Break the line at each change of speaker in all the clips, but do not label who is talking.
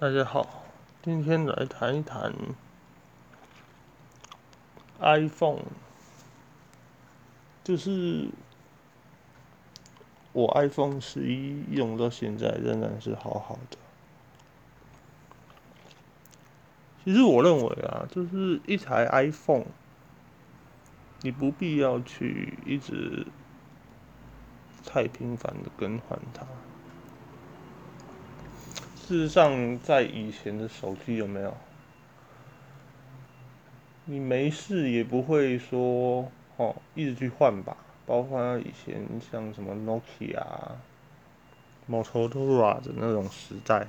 大家好，今天来谈一谈 iPhone，就是我 iPhone 十一用到现在仍然是好好的。其实我认为啊，就是一台 iPhone，你不必要去一直太频繁的更换它。事实上，在以前的手机有没有？你没事也不会说哦，一直去换吧。包括以前像什么 Nokia、Motorola 的那种时代，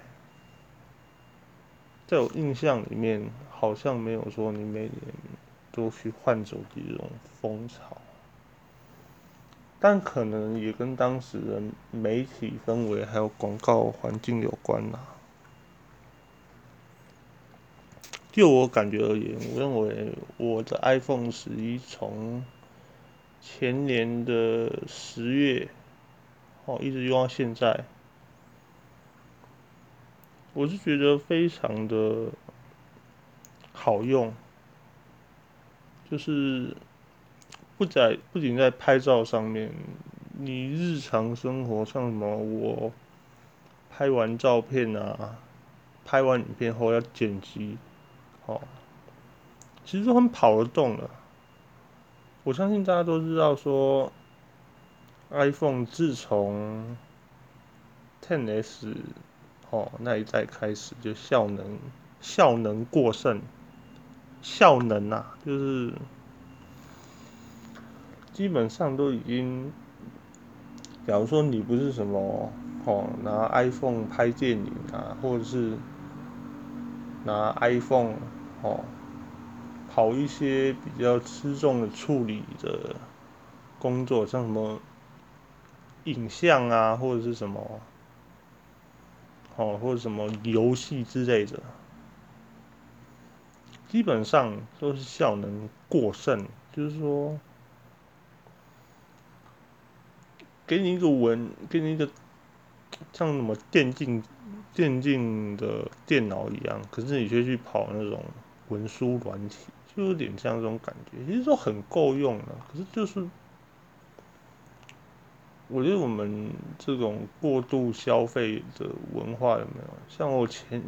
在我印象里面，好像没有说你每年都去换手机这种风潮。但可能也跟当时的媒体氛围还有广告环境有关呐。就我感觉而言，我认为我的 iPhone 十一从前年的十月哦一直用到现在，我是觉得非常的好用，就是。不在，不仅在拍照上面，你日常生活像什么，我拍完照片啊，拍完影片后要剪辑，哦，其实都很跑得动的。我相信大家都知道，说 iPhone 自从 10s 哦那一代开始，就效能效能过剩，效能啊，就是。基本上都已经，假如说你不是什么哦拿 iPhone 拍电影啊，或者是拿 iPhone 哦跑一些比较吃重的处理的工作，像什么影像啊，或者是什么哦或者什么游戏之类的，基本上都是效能过剩，就是说。给你一个文，给你一个像什么电竞、电竞的电脑一样，可是你却去跑那种文书软体，就有点像这种感觉。其实说很够用了，可是就是，我觉得我们这种过度消费的文化有没有？像我前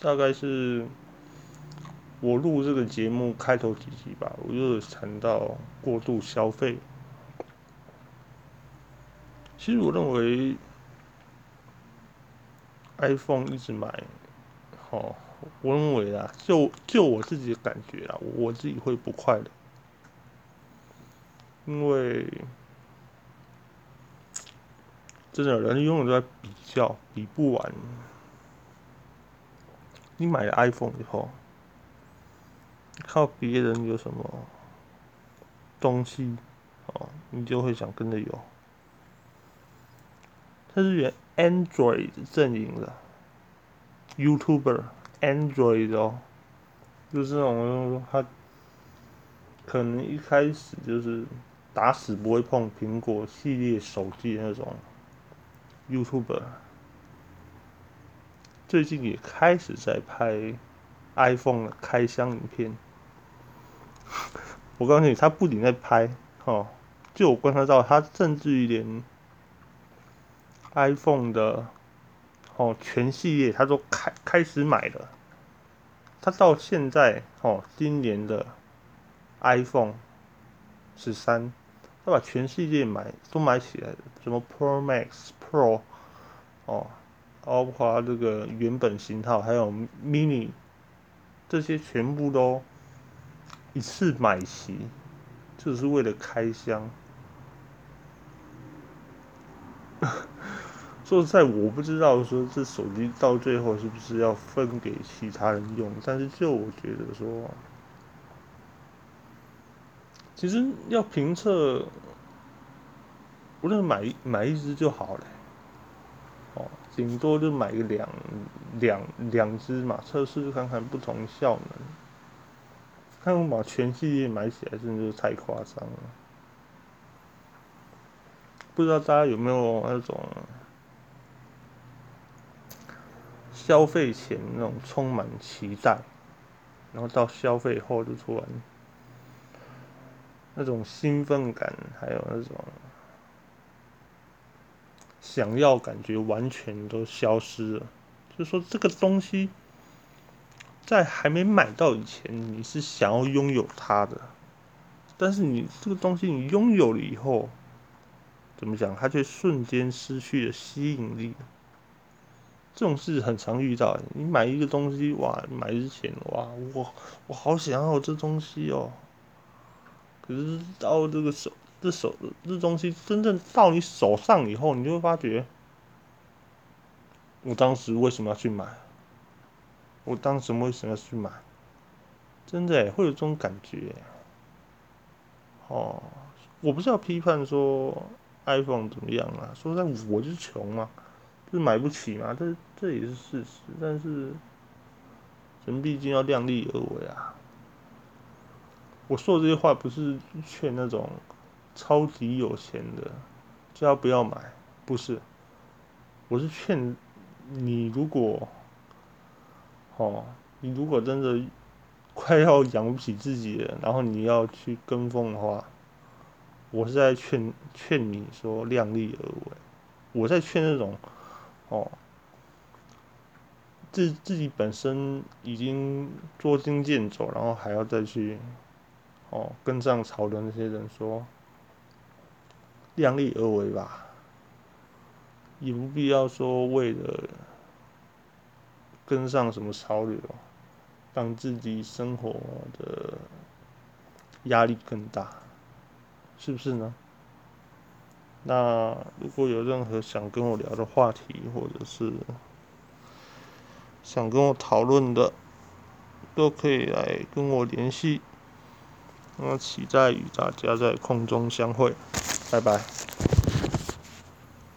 大概是我录这个节目开头几集吧，我就谈到过度消费。其实我认为，iPhone 一直买，哦，我认为啊，就就我自己的感觉啊，我自己会不快乐，因为真的人永远都在比较，比不完。你买了 iPhone 以后，靠别人有什么东西，哦，你就会想跟着有。它是原 Android 阵营的 YouTuber Android 哦，就是那种他可能一开始就是打死不会碰苹果系列手机那种 YouTuber，最近也开始在拍 iPhone 的开箱影片。我告诉你，他不仅在拍，哦，就我观察到，他甚至于连。iPhone 的哦全系列，他都开开始买了。他到现在哦，今年的 iPhone 十三，他把全系列买都买起来了，什么 Pro Max、Pro 哦，包括这个原本型号，还有 Mini 这些全部都一次买齐，就是为了开箱。说实在，我不知道说这手机到最后是不是要分给其他人用，但是就我觉得说，其实要评测，无论买买一只就好了，哦，顶多就买个两两两只嘛，测试看看不同效能。看我把全系列买起来，真的是太夸张了。不知道大家有没有那种？消费前那种充满期待，然后到消费后就突然那种兴奋感，还有那种想要感觉完全都消失了。就说，这个东西在还没买到以前，你是想要拥有它的，但是你这个东西你拥有了以后，怎么讲？它却瞬间失去了吸引力。这种事很常遇到。你买一个东西，哇，买之前，哇，我我好想要这东西哦。可是到这个手，这手这东西真正到你手上以后，你就会发觉，我当时为什么要去买？我当时为什么要去买？真的会有这种感觉。哦，我不是要批判说 iPhone 怎么样啊，说在我就是穷嘛。是买不起嘛？这这也是事实，但是人毕竟要量力而为啊。我说的这些话不是劝那种超级有钱的叫他不要买，不是，我是劝你，如果哦，你如果真的快要养不起自己了，然后你要去跟风的话，我是在劝劝你说量力而为，我在劝那种。哦，自自己本身已经捉襟见肘，然后还要再去哦跟上潮流那些人说，量力而为吧，也不必要说为了跟上什么潮流，让自己生活的压力更大，是不是呢？那如果有任何想跟我聊的话题，或者是想跟我讨论的，都可以来跟我联系。我期待与大家在空中相会，拜拜。